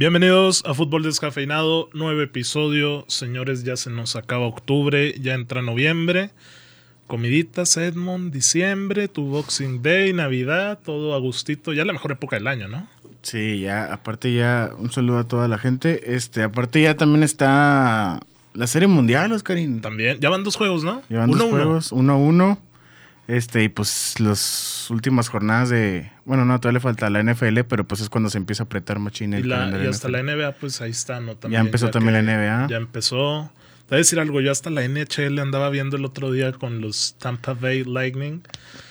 Bienvenidos a Fútbol Descafeinado, nuevo episodio. Señores, ya se nos acaba octubre, ya entra noviembre. Comiditas, Edmond, diciembre, tu Boxing Day, Navidad, todo a gustito. Ya la mejor época del año, ¿no? Sí, ya, aparte ya, un saludo a toda la gente. Este, aparte ya también está la Serie Mundial, Oscarín. También, ya van dos juegos, ¿no? Llevan uno, dos uno. juegos, uno a uno. Este, y pues las últimas jornadas de. Bueno, no, todavía le falta la NFL, pero pues es cuando se empieza a apretar machín Y, la- y hasta NFL. la NBA, pues ahí está, ¿no? Ya empezó también la NBA. Ya empezó. Te voy a decir algo, yo hasta la NHL andaba viendo el otro día con los Tampa Bay Lightning.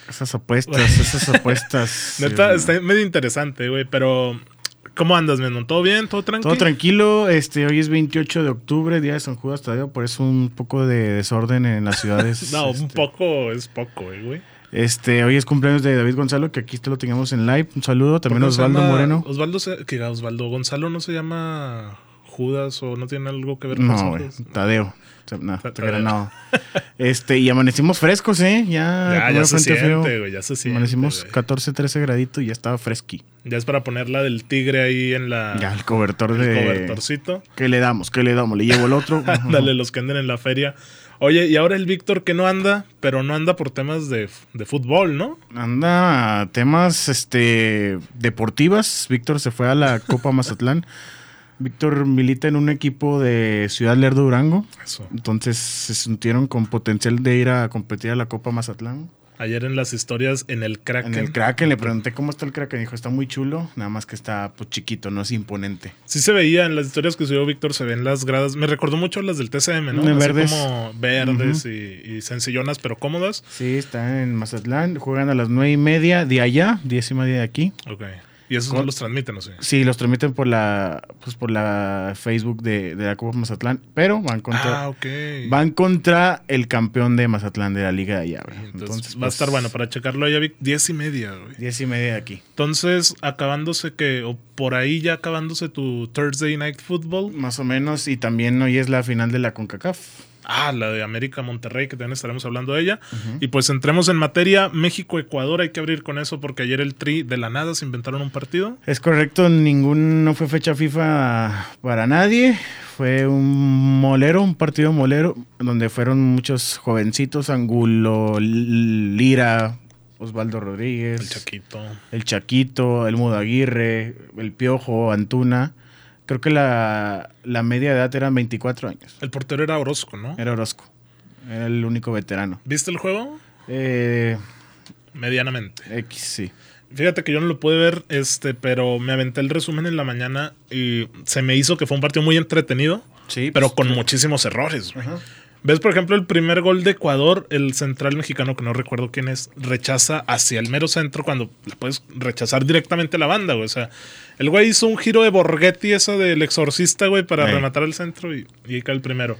Esas apuestas, esas apuestas. Neta, sí, está medio interesante, güey, pero ¿cómo andas, Menon? ¿Todo bien? ¿Todo tranquilo? Todo tranquilo, este, hoy es 28 de octubre, día de San Judas Tadeo, por eso un poco de desorden en las ciudades. No, un este, poco es poco, güey, güey. Este, hoy es cumpleaños de David Gonzalo, que aquí te lo tengamos en live. Un saludo. También ¿Por qué se Osvaldo llama- Moreno. Osvaldo, se- que Osvaldo Gonzalo no se llama Judas o no tiene algo que ver con No, güey? Tadeo. No, Tadeo. no. Este, y amanecimos frescos, ¿eh? Ya, Ya, ya se siente, güey, ya se siente. Amanecimos güey. 14, 13 graditos y ya estaba fresqui. Ya es para ponerla del tigre ahí en la Ya, el cobertor el de. cobertorcito. ¿Qué le damos? ¿Qué le damos? Le llevo el otro. Dale, los que anden en la feria. Oye, y ahora el Víctor que no anda, pero no anda por temas de, de fútbol, ¿no? Anda, temas este deportivas. Víctor se fue a la Copa Mazatlán. Víctor milita en un equipo de Ciudad Lerdo Durango. Eso. Entonces se sintieron con potencial de ir a competir a la Copa Mazatlán. Ayer en las historias en el Kraken. En el Kraken le pregunté cómo está el Kraken. Dijo, está muy chulo, nada más que está pues, chiquito, no es imponente. Sí se veía en las historias que subió Víctor, se ven las gradas. Me recordó mucho las del TCM, ¿no? De Así verdes. como verdes y, y sencillonas, pero cómodas. Sí, está en Mazatlán. Juegan a las nueve y media de allá, diez y media de aquí. Ok. Y esos no los transmiten, ¿o sí? Sí, los transmiten por la, pues, por la Facebook de, de la Copa Mazatlán, pero van contra, Ah, ok. van contra el campeón de Mazatlán de la liga de allá. güey. Entonces, Entonces, va a pues, estar bueno para checarlo allá, Vic. Diez y media, güey. Diez y media de aquí. Entonces, acabándose que, o por ahí ya acabándose tu Thursday Night Football. Más o menos, y también hoy es la final de la CONCACAF. Ah, la de América Monterrey, que también estaremos hablando de ella. Y pues entremos en materia. México-Ecuador, hay que abrir con eso porque ayer el Tri de la nada se inventaron un partido. Es correcto, ningún, no fue fecha FIFA para nadie. Fue un molero, un partido molero, donde fueron muchos jovencitos, Angulo, Lira, Osvaldo Rodríguez, El Chaquito. el Chaquito, el Mudo Aguirre, el Piojo, Antuna. Creo que la, la media edad era 24 años. El portero era Orozco, ¿no? Era Orozco. Era el único veterano. ¿Viste el juego? Eh, Medianamente. X, sí. Fíjate que yo no lo pude ver, este, pero me aventé el resumen en la mañana y se me hizo que fue un partido muy entretenido, Sí, pero pues, con sí. muchísimos errores. Ajá. ¿Ves, por ejemplo, el primer gol de Ecuador? El central mexicano, que no recuerdo quién es, rechaza hacia el mero centro cuando la puedes rechazar directamente a la banda, güey. O sea, el güey hizo un giro de Borghetti, esa del exorcista, güey, para rematar el centro y, y ahí cae el primero.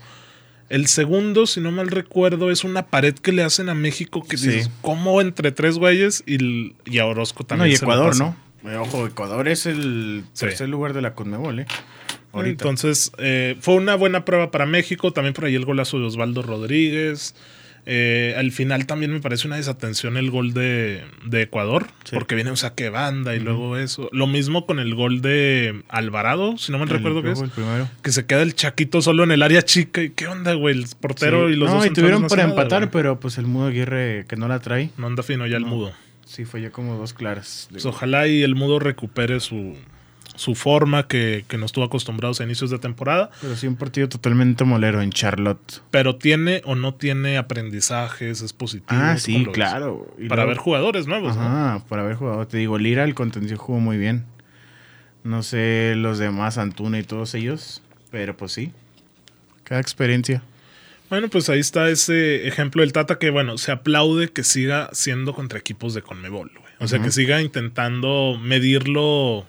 El segundo, si no mal recuerdo, es una pared que le hacen a México que Sí. dices, ¿cómo entre tres güeyes? Y, y a Orozco también. No, y Ecuador. ¿no? Ojo, Ecuador es el Sí. tercer lugar de la Conmebol, ¿eh? Ahorita. Entonces, eh, fue una buena prueba para México. También por ahí el golazo de Osvaldo Rodríguez. Eh, al final también me parece una desatención el gol de, de Ecuador, Sí. porque viene un saque de banda y luego eso. Lo mismo con el gol de Alvarado, si no me El recuerdo qué es. Que se queda el chaquito solo en el área chica. ¿Y qué onda, güey? El portero Sí. y los no, dos y tuvieron no para nada, empatar, pero pues el Mudo Aguirre que no la trae. No anda fino ya el mudo. Sí, fue ya como dos claras. Pues ojalá y el mudo recupere su, su forma que, que nos tuvo acostumbrados a inicios de temporada. Pero sí, un partido totalmente molero en Charlotte. Pero tiene o no tiene aprendizajes, es positivo. Ah, ¿cómo sí, claro. Y Para luego- ver jugadores nuevos, ¿no? Ajá, para haber jugado. Te digo, Lira, el contención jugó muy bien. No sé los demás, Antuna y todos ellos, pero pues sí. Cada experiencia. Bueno, pues ahí está ese ejemplo del Tata que, bueno, se aplaude que siga siendo contra equipos de Conmebol, güey. O sea, que siga intentando medirlo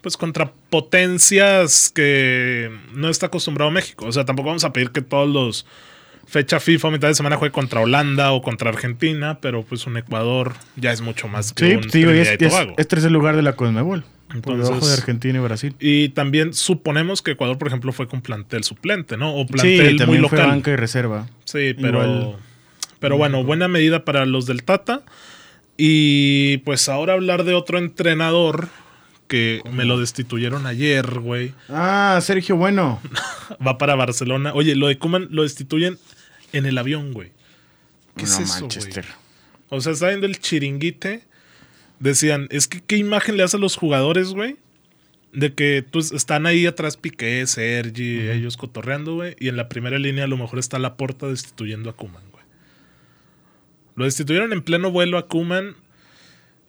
pues contra potencias que no está acostumbrado México. O sea, tampoco vamos a pedir que todos los fecha FIFA a mitad de semana juegue contra Holanda o contra Argentina, pero pues un Ecuador ya es mucho más que Sí, un pues, y es, Trinidad y es, es tercer lugar de la Conmebol. por debajo de Argentina y Brasil. Y también suponemos que Ecuador, por ejemplo, fue con plantel suplente, ¿no? O Sí, plantel muy también fue local. banca y reserva. Sí, pero, Igual. pero bueno, buena medida para los del Tata. Y pues ahora hablar de otro entrenador que me lo destituyeron ayer, güey. Ah, Sergio Bueno. Va para Barcelona. Oye, lo de Kuman lo destituyen en el avión, güey. ¿Qué es eso, Manchester. güey? O sea, está viendo el chiringuite. Decían, es que qué imagen le hace a los jugadores, güey. De que pues, están ahí atrás Piqué, Sergi, ellos cotorreando, güey. Y en la primera línea a lo mejor está la porta destituyendo a Kuman, güey. Lo destituyeron en pleno vuelo a Kuman.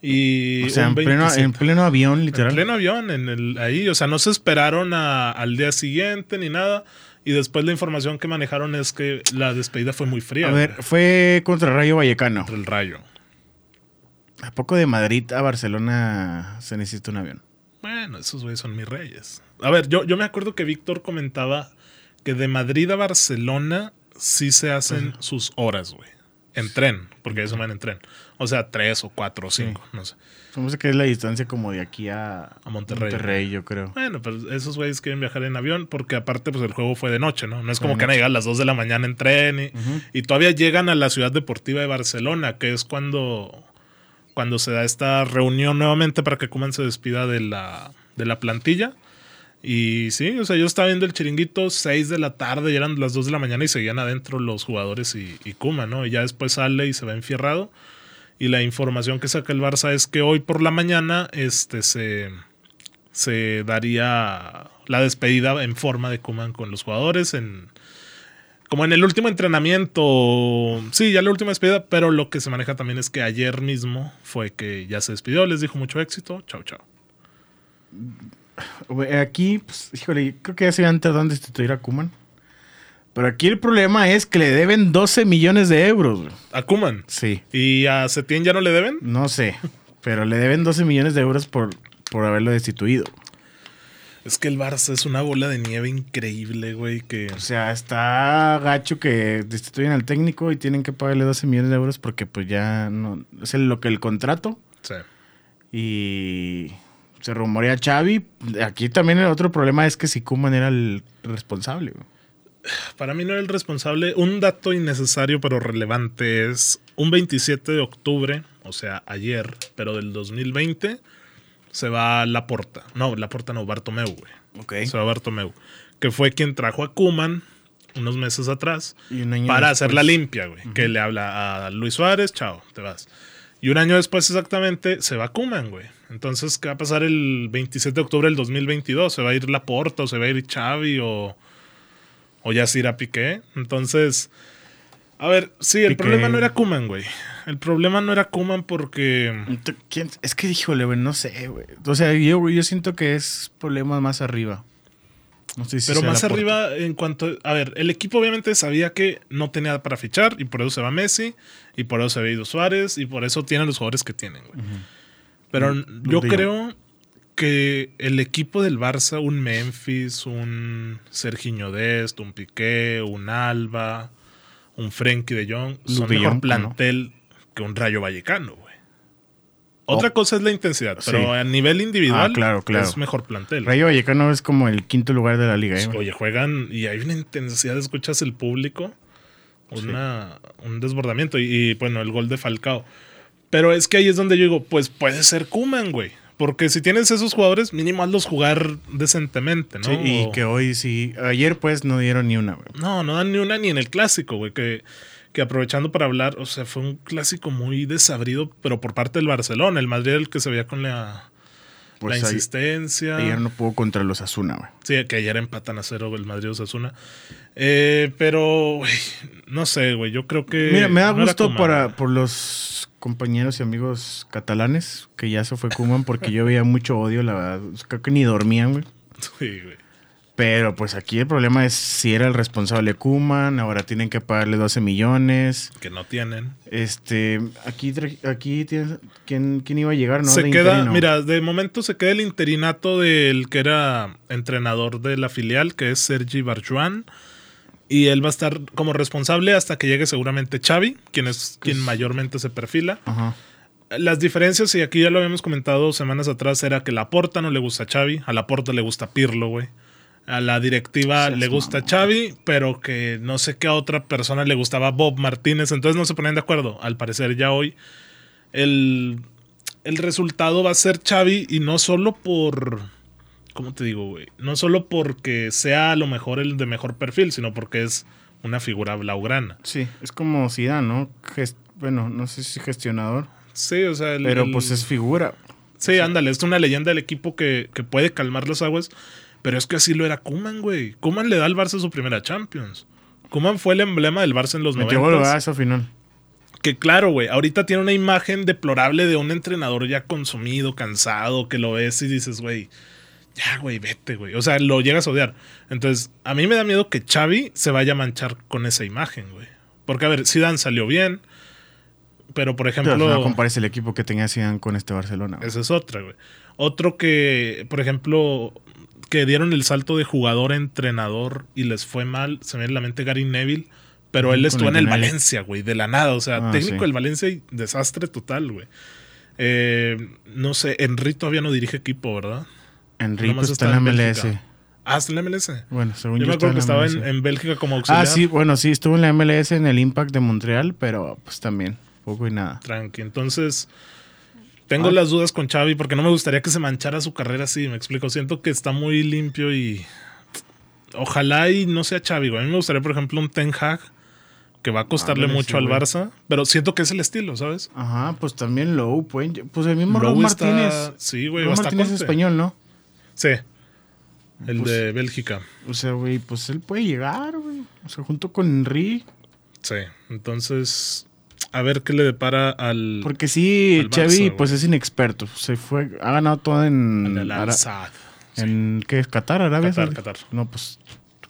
Y O sea, en pleno, 27. en pleno avión, literal. En pleno avión, en el, ahí. O sea, no se esperaron a- al día siguiente ni nada. Y después la información que manejaron es que la despedida fue muy fría. A ver, güey, fue contra Rayo Vallecano. contra el rayo. ¿A poco de Madrid a Barcelona se necesita un avión? Bueno, esos güeyes son mis reyes. A ver, yo, yo me acuerdo que Víctor comentaba que de Madrid a Barcelona sí se hacen sus horas, güey. En tren, porque eso van en tren. O sea, tres o cuatro o cinco, no sé. Somos que es la distancia como de aquí a, A Monterrey. Monterrey, yo creo. Bueno, pero esos güeyes quieren viajar en avión porque aparte pues el juego fue de noche, ¿no? No es como que van a llegar a las 2 de la mañana en tren y, y todavía llegan a la ciudad deportiva de Barcelona, que es cuando, cuando se da esta reunión nuevamente para que Kuman se despida de la, de la plantilla. Y sí, o sea, yo estaba viendo el chiringuito 6 de la tarde y eran las 2 de la mañana y seguían adentro los jugadores y, y Kuman, ¿no? Y ya después sale y se va enfierrado. Y la información que saca el Barça es que hoy por la mañana este, se, se daría la despedida en forma de Kuman con los jugadores en como en el último entrenamiento. Sí, ya la última despedida, pero lo que se maneja también es que ayer mismo fue que ya se despidió, les dijo mucho éxito. Chao, chao. Aquí, pues, híjole, creo que ya se habían tardado en destituir a Kuman. Pero aquí el problema es que le deben 12 millones de euros. güey. A Kuman. Sí, ¿Y a Setién ya no le deben? no sé. Pero le deben 12 millones de euros por, por haberlo destituido. Es que el Barça es una bola de nieve increíble, güey, que... O sea, está gacho que destituyen al técnico y tienen que pagarle 12 millones de euros porque pues ya no... Es el- lo que el contrato. Sí. Y se rumorea Xavi. Aquí también el otro problema es que si Kuman era el responsable. güey. Para mí no era el responsable. Un dato innecesario pero relevante es un 27 de octubre, o sea, ayer, pero del 2020, se va Laporta. No, Laporta no, Bartomeu, güey. Se va Bartomeu. Que fue quien trajo a Kuman unos meses atrás Y un año para después- hacer la limpia, güey. Que le habla a Luis Suárez, chao, te vas. Y un año después exactamente se va Kuman, güey. Entonces, ¿qué va a pasar el 27 de octubre del 2022? ¿Se va a ir Laporta o se va a ir Xavi o, o ya se irá Piqué? Entonces, a ver, sí, el Piqué. problema no era Kuman, güey. El problema no era Kuman porque... ¿quién- Es que, híjole, güey, no sé, güey. O sea, yo, yo siento que es problema más arriba. No sé si Pero más arriba, en cuanto. A ver, el equipo obviamente sabía que no tenía para fichar y por eso se va Messi y por eso se había ido Suárez y por eso tienen los jugadores que tienen, güey. Pero yo creo que el equipo del Barça, un Memphis, un Serginho Dest, un Piqué, un Alba, un Frenkie de Jong, son de mejor Jong, ¿no? plantel que un Rayo Vallecano, güey. Otra Oh. cosa es la intensidad, pero Sí. a nivel individual Ah, claro, claro. es mejor plantel. Rayo Vallecano es como el quinto lugar de la liga, ¿eh? güey. Oye, juegan y hay una intensidad, escuchas el público, una, un desbordamiento y, y, bueno, el gol de Falcao. Pero es que ahí es donde yo digo, pues puede ser Kuman, güey. Porque si tienes esos jugadores, mínimo hazlos jugar decentemente, ¿no? Sí, y O- que hoy sí. Ayer, pues, no dieron ni una, güey. No, no dan ni una ni en el clásico, güey. Que, que aprovechando para hablar, o sea, fue un clásico muy desabrido, pero por parte del Barcelona. El Madrid era el que se veía con la, Pues la ayer- insistencia. Ayer no pudo contra los Asuna, güey. Sí, que ayer empatan a cero el Madrid Osasuna. Eh, pero, güey, no sé, güey. Yo creo que. Mira, me da no gusto para, por los compañeros y amigos catalanes que ya se fue Kuman porque yo veía mucho odio, la verdad. Creo que ni dormían, güey. Sí, güey. Pero pues aquí el problema es si era el responsable Kuman, ahora tienen que pagarle 12 millones. Que no tienen. Este, aquí, aquí tienes, ¿quién, quién iba a llegar? ¿no? se De queda, interino. mira, de momento se queda el interinato del que era entrenador de la filial, que es Sergi Barjuan. Y él va a estar como responsable hasta que llegue seguramente Xavi, quien es quien mayormente se perfila. Ajá. Las diferencias, y aquí ya lo habíamos comentado semanas atrás, era que la Porta no le gusta a Xavi, a la Porta le gusta Pirlo, güey. A la directiva le gusta mamón. Xavi, pero que no sé qué a otra persona le gustaba Bob Martínez, entonces no se ponían de acuerdo. Al parecer ya hoy el, el resultado va a ser Xavi y no solo por... ¿Cómo te digo, güey? No solo porque sea a lo mejor el de mejor perfil, sino porque es una figura blaugrana. Sí, es como Zidane, ¿no? Gest- bueno, no sé si gestionador, Sí, o sea... el- pero el- pues es figura. Sí, ándale, es una leyenda del equipo que, que puede calmar las aguas. Pero es que así lo era Kuman, güey. Kuman le da al Barça su primera Champions. Kuman fue el emblema del Barça en los Metió gol, 90. ¿verdad? Eso final. Que claro, güey, ahorita tiene una imagen deplorable de un entrenador ya consumido, cansado, que lo ves y dices, güey, ya, güey, vete, güey. O sea, lo llegas a odiar. Entonces, a mí me da miedo que Xavi se vaya a manchar con esa imagen, güey. Porque, a ver, Zidane salió bien, pero por ejemplo... Pero no compares el equipo que tenía Zidane con este Barcelona. güey. Esa es otra, güey. Otro que, por ejemplo, que dieron el salto de jugador a entrenador y les fue mal, se me viene en la mente Gary Neville, pero él estuvo el en el. Valencia, güey, de la nada. O sea, Ah, técnico sí. del Valencia y desastre total, güey. Eh, no sé, Henry todavía no dirige equipo, ¿verdad? Enrique Nomás está en la MLS. Bélgica. Ah, está en la MLS. Bueno, según Yo yo, me acuerdo que estaba en, en Bélgica como auxiliar. Ah, sí, bueno, sí, estuvo en la MLS en el Impact de Montreal, pero pues también, poco y nada. Tranqui. Entonces, tengo Ah. las dudas con Xavi porque no me gustaría que se manchara su carrera así, me explico. Siento que está muy limpio y ojalá y no sea Xavi, güey. A mí me gustaría, por ejemplo, un Ten Hag que va a costarle mucho sí, al güey. Barça, pero siento que es el estilo, ¿sabes? Ajá, pues también pueden lle- pues el mismo está- Martínez. Sí, güey, Raúl Martínez es español, ¿no? Sí. El Pues- de Bélgica. O sea, güey, pues él puede llegar, güey. O sea, junto con Henry. Sí. Entonces, a ver qué le depara al, Porque sí, güey. pues es inexperto. Se fue, ha ganado todo en... al Ara- Al-Sadd. ¿En qué es? ¿Qatar, Arabia? Qatar? Qatar. No, pues,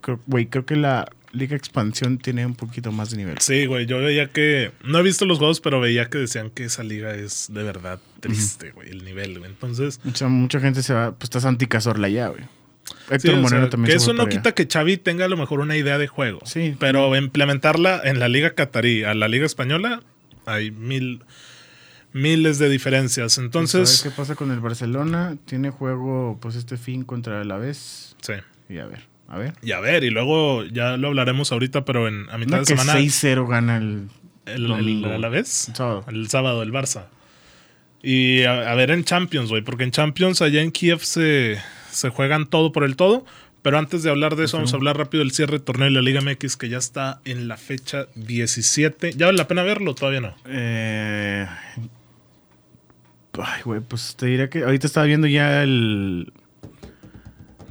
creo- güey, creo que la Liga Expansión tiene un poquito más de nivel. Sí, güey, yo veía que. No he visto los juegos, pero veía que decían que esa liga es de verdad triste, güey, el nivel, güey. Entonces. O sea, mucha gente se va, pues está Santi Cazorla ya, güey. sí, Héctor o Moreno sea, también que eso no quita que Xavi tenga a lo mejor una idea de juego. Sí. Pero implementarla en la liga catarí a la liga española, hay mil. Miles de diferencias. ¿Sabes Entonces. qué pasa con el Barcelona? Tiene juego, pues, este fin contra el Alavés. Sí. Y a ver, a ver. Y a ver, y luego ya lo hablaremos ahorita, pero en, a mitad No de que semana. 6-0 gana el... El, Domingo. el- a la vez. El sábado. El sábado, el Barça. Y a, a ver en Champions, güey, porque en Champions allá en Kiev se, se juegan todo por el todo. Pero antes de hablar de eso, vamos a hablar rápido del cierre de torneo de la Liga MX, que ya está en la fecha 17. ¿Ya vale la pena verlo? Todavía no. Eh... Ay, güey, pues te diría que ahorita estaba viendo ya el...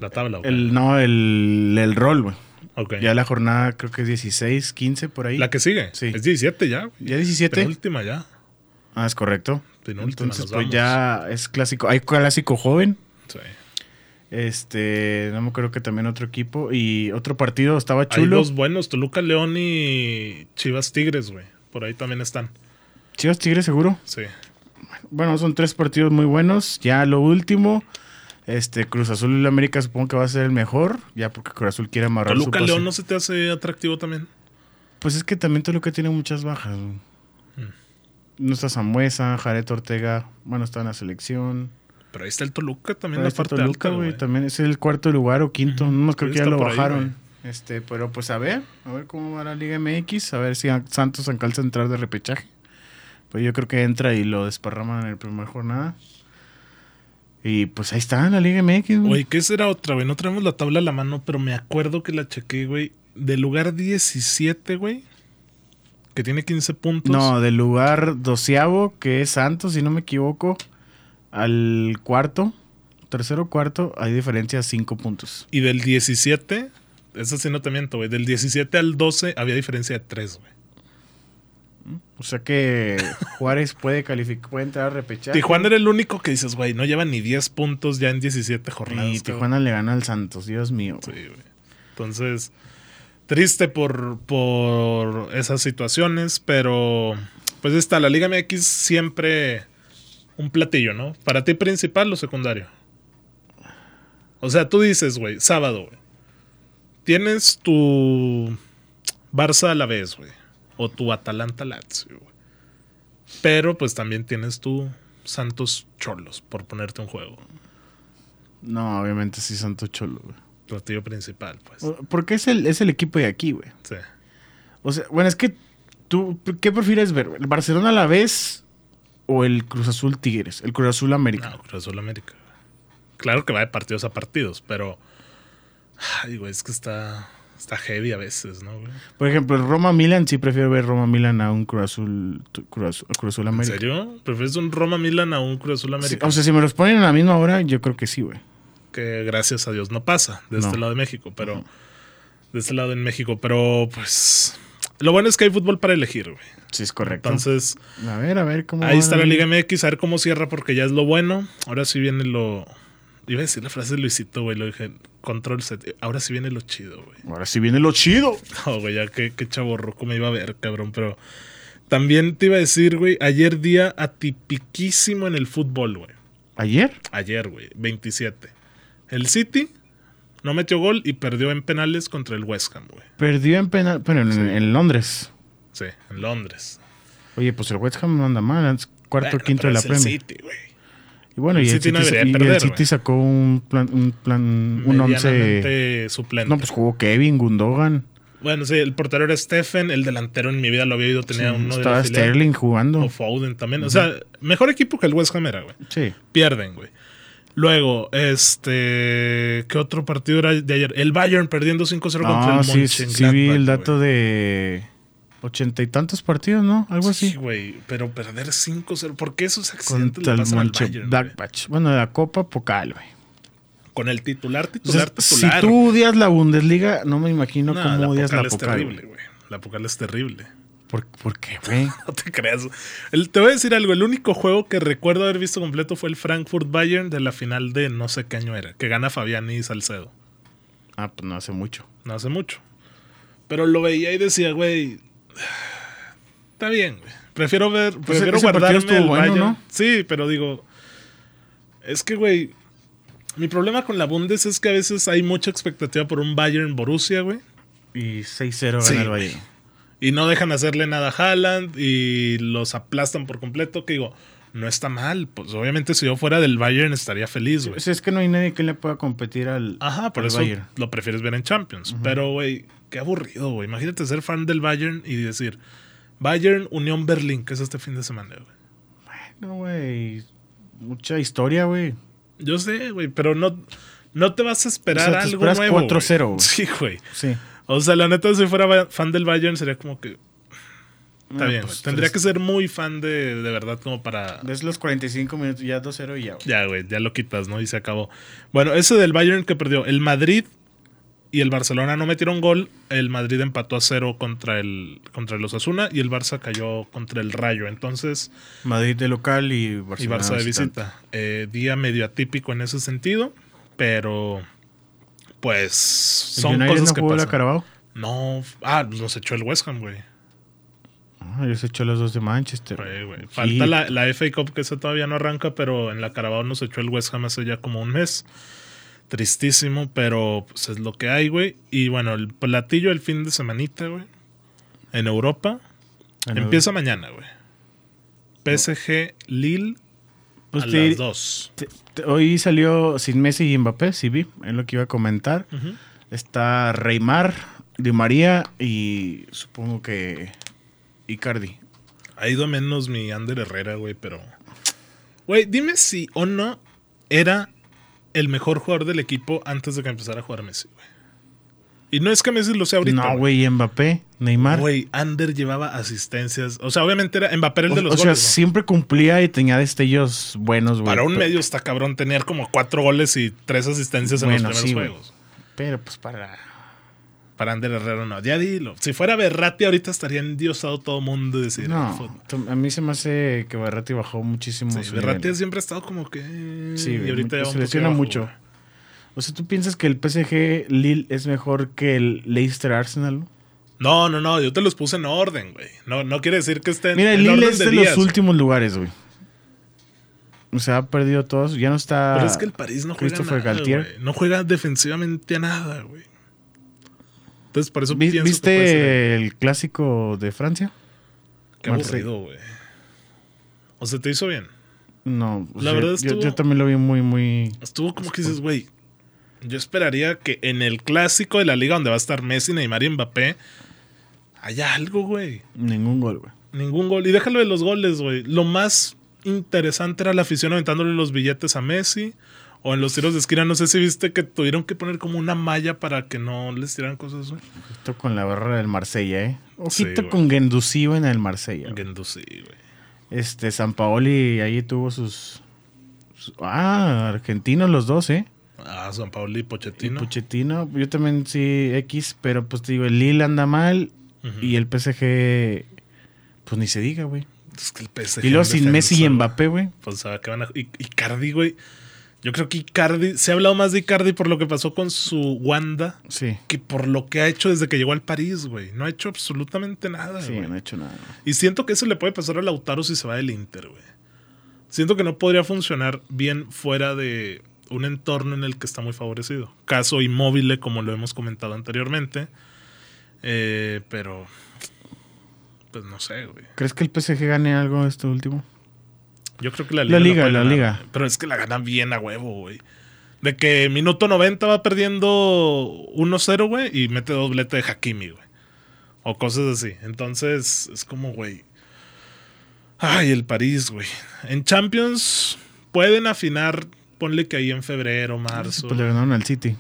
La tabla, güey. el no, el, el rol, güey. Ok. Ya la jornada creo que es 16, 15 por ahí. La que sigue. Sí. Es 17 ya. güey. ¿Ya 17? Penúltima ya. Ah, es correcto. Penúltima, Entonces, pues ya es clásico. Hay clásico joven. Sí. Este, no me acuerdo que también otro equipo. Y otro partido estaba Hay chulo. dos buenos, Toluca León y Chivas Tigres, güey. Por ahí también están. Chivas Tigres, seguro. Sí. Bueno, son tres partidos muy buenos. Ya lo último. Este, Cruz Azul y América supongo que va a ser el mejor. Ya porque Cruz Azul quiere amarrar su Toluca. León no se te hace atractivo también. Pues es que también Toluca tiene muchas bajas. Mm. No está Zambuesa, Jared Ortega. Bueno, está en la selección. Pero ahí está el Toluca también, Ahí la está parte Toluca, alta, güey. También es el cuarto lugar o quinto. No más creo que ya lo ahí, bajaron. este, pero pues a ver, a ver cómo va la Liga MX, a ver si Santos alcanza a entrar de repechaje. Pues yo creo que entra y lo desparraman en la primera jornada. Y pues ahí está la Liga MX, güey. ¿qué será otra, güey? No traemos la tabla a la mano, pero me acuerdo que la chequé, güey. Del lugar 17, güey. Que tiene 15 puntos. No, del lugar doceavo, que es Santos, si no me equivoco, al cuarto, tercero cuarto, hay diferencia de cinco puntos. Y del 17, eso sí no te miento, güey. Del 17 al 12 había diferencia de 3, güey. O sea que Juárez puede calificar, puede entrar a repechar. Tijuana era el único que dices, güey, no lleva ni 10 puntos ya en 17 jornadas. Y Tijuana le gana al Santos, Dios mío. Sí, güey. Entonces, triste por, por esas situaciones, pero pues está, la Liga MX siempre un platillo, ¿no? Para ti principal o secundario. O sea, tú dices, güey, sábado, güey. Tienes tu Barça a la vez, güey. O tu Atalanta Lazio, güey. Pero pues también tienes tu Santos Cholos, por ponerte un juego. No, obviamente sí Santos Cholo, güey. Platillo principal, pues. Porque es el, es el equipo de aquí, güey. Sí. O sea, bueno, es que tú, ¿qué prefieres ver? ¿El Barcelona a la vez o el Cruz Azul Tigres? El Cruz Azul América. No, Cruz Azul América. Claro que va de partidos a partidos, pero. Ay, güey, es que está. Está heavy a veces, ¿no, güey? Por ejemplo, el Roma Milan, sí prefiero ver Roma Milan a un Cruz Azul, Cruz Azul, Azul ¿En América. serio? ¿Prefieres un Roma Milan a un Cruz Azul Sí, América? o sea, si me los ponen a la misma hora, yo creo que sí, güey. que gracias a Dios no pasa de este lado de México, pero. De este lado en México, pero pues. Lo bueno es que hay fútbol para elegir, güey. Sí, es correcto. Entonces, a ver, a ver cómo. ahí está la. Liga MX, a ver cómo cierra, porque ya es lo bueno. Ahora sí viene lo. Iba a decir la frase de Luisito, güey, lo dije. Control set. Ahora sí viene lo chido, güey. Ahora sí viene lo chido. No, güey, ya qué, qué chaborroco me iba a ver, cabrón. Pero también te iba a decir, güey, ayer día atipiquísimo en el fútbol, güey. ¿Ayer? Ayer, güey, 27. El City no metió gol y perdió en penales contra el West Ham, güey. Perdió en penal, pero en, en Londres. Sí, en Londres. Oye, pues el West Ham no anda mal, es cuarto Bueno, quinto pero de la es el Premier. City, güey. Y bueno, El y el City City, no debería y el perder, City güey. sacó un plan, un plan, un once. Suplente. No, pues jugó Kevin, Gundogan. Bueno, sí, el portero era Stephen, el delantero en mi vida lo había ido, tenía uno de Estaba la filial. Sterling jugando. O Foden también. O sea, mejor equipo que el West Ham era, güey. Sí. Pierden, güey. Luego, este. ¿Qué otro partido era de ayer? El Bayern perdiendo 5-0 contra el sí, sí vi el dato de ochenta y tantos partidos, ¿no? Algo Sí, así. güey. Pero perder 5-0. ¿Por qué esos accidentes Contra le el pasan al Bayern. Bueno, de la Copa Pocal, güey. Con el titular, O sea, titular, si titular. tú odias la Bundesliga, no me imagino No, cómo odias la es Pocal. terrible, güey. güey. La Pocal es terrible. ¿Por, por qué, güey? No te creas. El- te voy a decir algo. El único juego que recuerdo haber visto completo fue el Frankfurt Bayern de la final de no sé qué año era. Que gana Fabián y Salcedo. Ah, pues no hace mucho. No hace mucho. Pero lo veía y decía, güey. Está bien. Prefiero ver. prefiero ese guardarme el bueno. Sí, pero digo. Es que, güey. Mi problema con la Bundes es que a veces hay mucha expectativa por un Bayern Borussia, güey. Y 6-0 gana Sí, el. Bayern. Y no dejan hacerle nada a Haaland y los aplastan por completo. Que digo, no está mal. Pues obviamente si yo fuera del Bayern estaría feliz, güey. Pues es que no hay nadie que le pueda competir al, Ajá, por al eso Bayern. lo prefieres ver en Champions. Pero, güey, qué aburrido, güey. Imagínate ser fan del Bayern y decir, Bayern Unión Berlín, que es este fin de semana, güey. No, güey. Mucha historia, güey. Yo sé, güey, pero no, no te vas a esperar O sea, te algo nuevo. güey. 4-0, güey. Sí, güey. Sí. O sea, la neta, si fuera fan del Bayern, sería como que. Está Ah, bien, pues, güey. Tendría que ser muy fan de, de verdad, como para. Ves los 45 minutos, ya 2-0 y ya, güey. Ya, güey, ya lo quitas, ¿no? Y se acabó. Bueno, ese del Bayern que perdió. El Madrid y el Barcelona no metieron gol. El Madrid empató a cero contra el, contra el Osasuna y el Barça cayó contra el Rayo. Entonces, Madrid de local y y Barcelona Barça de visita. Eh, día medio atípico en ese sentido, pero pues ¿El son United cosas no que jugó la pasan. Carabao? No, ah, nos echó el West Ham, güey. Ah, ya se echó los dos de Manchester. Sí. Falta la, la FA Cup que esa todavía no arranca, pero en la Carabao nos echó el West Ham hace ya como un mes. Tristísimo, pero pues es lo que hay, güey. Y bueno, el platillo el fin de semanita, güey. En Europa. En empieza mañana, güey. PSG Lille Pues a te- las 2. te- te- hoy salió sin Messi y Mbappé, sí vi, es lo que iba a comentar. Está Reymar, Di María y supongo que Icardi. Ha ido menos mi Ander Herrera, güey, pero. Güey, dime si o no era el mejor jugador del equipo antes de que empezara a jugar Messi, güey. Y no es que Messi lo sea ahorita. no, güey, y Mbappé, Neymar. Güey, Ander llevaba asistencias. O sea, obviamente era Mbappé el o de los o sea, goles. ¿no? siempre cumplía y tenía destellos buenos, güey. Para un medio está cabrón tener como cuatro goles y tres asistencias en Bueno, los sí, primeros güey. juegos. Pero pues para... Para Ander Herrera no, ya dilo. Si fuera Berratti ahorita estaría endiosado todo mundo y decir, No, "Fut- to- a mí se me hace que Berratti bajó muchísimo. Sí, su Berratti nivel. siempre ha estado como que. Sí, y ahorita se lesiona mucho. güey. O sea, ¿tú piensas que el PSG Lille es mejor que el Leicester Arsenal? No, no, no, yo te los puse en orden, güey. No, no quiere decir que estén Mira, el Lille es de de días, los güey. últimos lugares, güey. O sea, ha perdido todos. Ya no está. Pero es que el París no juega nada, Galtier. güey. No juega defensivamente a nada, güey. Entonces, por eso Vi- pienso que puede ser ¿Viste el clásico de Francia? Qué Marsella? aburrido, güey. O sea, ¿te hizo bien? No, La sea, verdad yo, estuvo- yo también lo vi muy, muy. Estuvo como que dices, güey. Yo esperaría que en el clásico de la liga donde va a estar Messi, Neymar y Mbappé haya algo, güey. Ningún gol, güey. Ningún gol. Y déjalo de los goles, güey. Lo más interesante era la afición aventándole los billetes a Messi. O en los tiros de esquina, no sé si viste que tuvieron que poner como una malla para que no les tiraran cosas, güey. Ojito con la barra del Marsella, ¿eh? Sí, Ojito güey. con Gendouzi en el Marsella. güey. Guendouzi, güey. Este, San Paoli ahí tuvo sus, Ah, argentinos los dos, ¿eh? Ah, San Paolo y Pochettino. Pochettino, yo también sí, X, pero pues te digo, el Lille anda mal y el PSG, pues ni se diga, güey. Es que el PSG Y luego sin Messi y Mbappé, güey. Pues a que van a. Y, Icardi, güey. Yo creo que Icardi. Se ha hablado más de Icardi por lo que pasó con su Wanda Sí, que por lo que ha hecho desde que llegó al París, güey. No ha hecho absolutamente nada, sí, güey. no ha hecho nada. Y siento que eso le puede pasar a Lautaro si se va del Inter, güey. Siento que no podría funcionar bien fuera de un entorno en el que está muy favorecido. Caso inmóvil, como lo hemos comentado anteriormente. Eh, pero. Pues no sé, güey. ¿Crees que el PSG gane algo este último? Yo creo que la La liga. liga, puede la liga. Pero es que la ganan bien a huevo, güey. De que minuto 90 va perdiendo 1-0, güey, y mete doblete de Hakimi, güey. O cosas así. Entonces, es como, güey. Ay, el París, güey. En Champions pueden afinar, ponle que ahí en febrero, marzo. Pues le ganaron al City.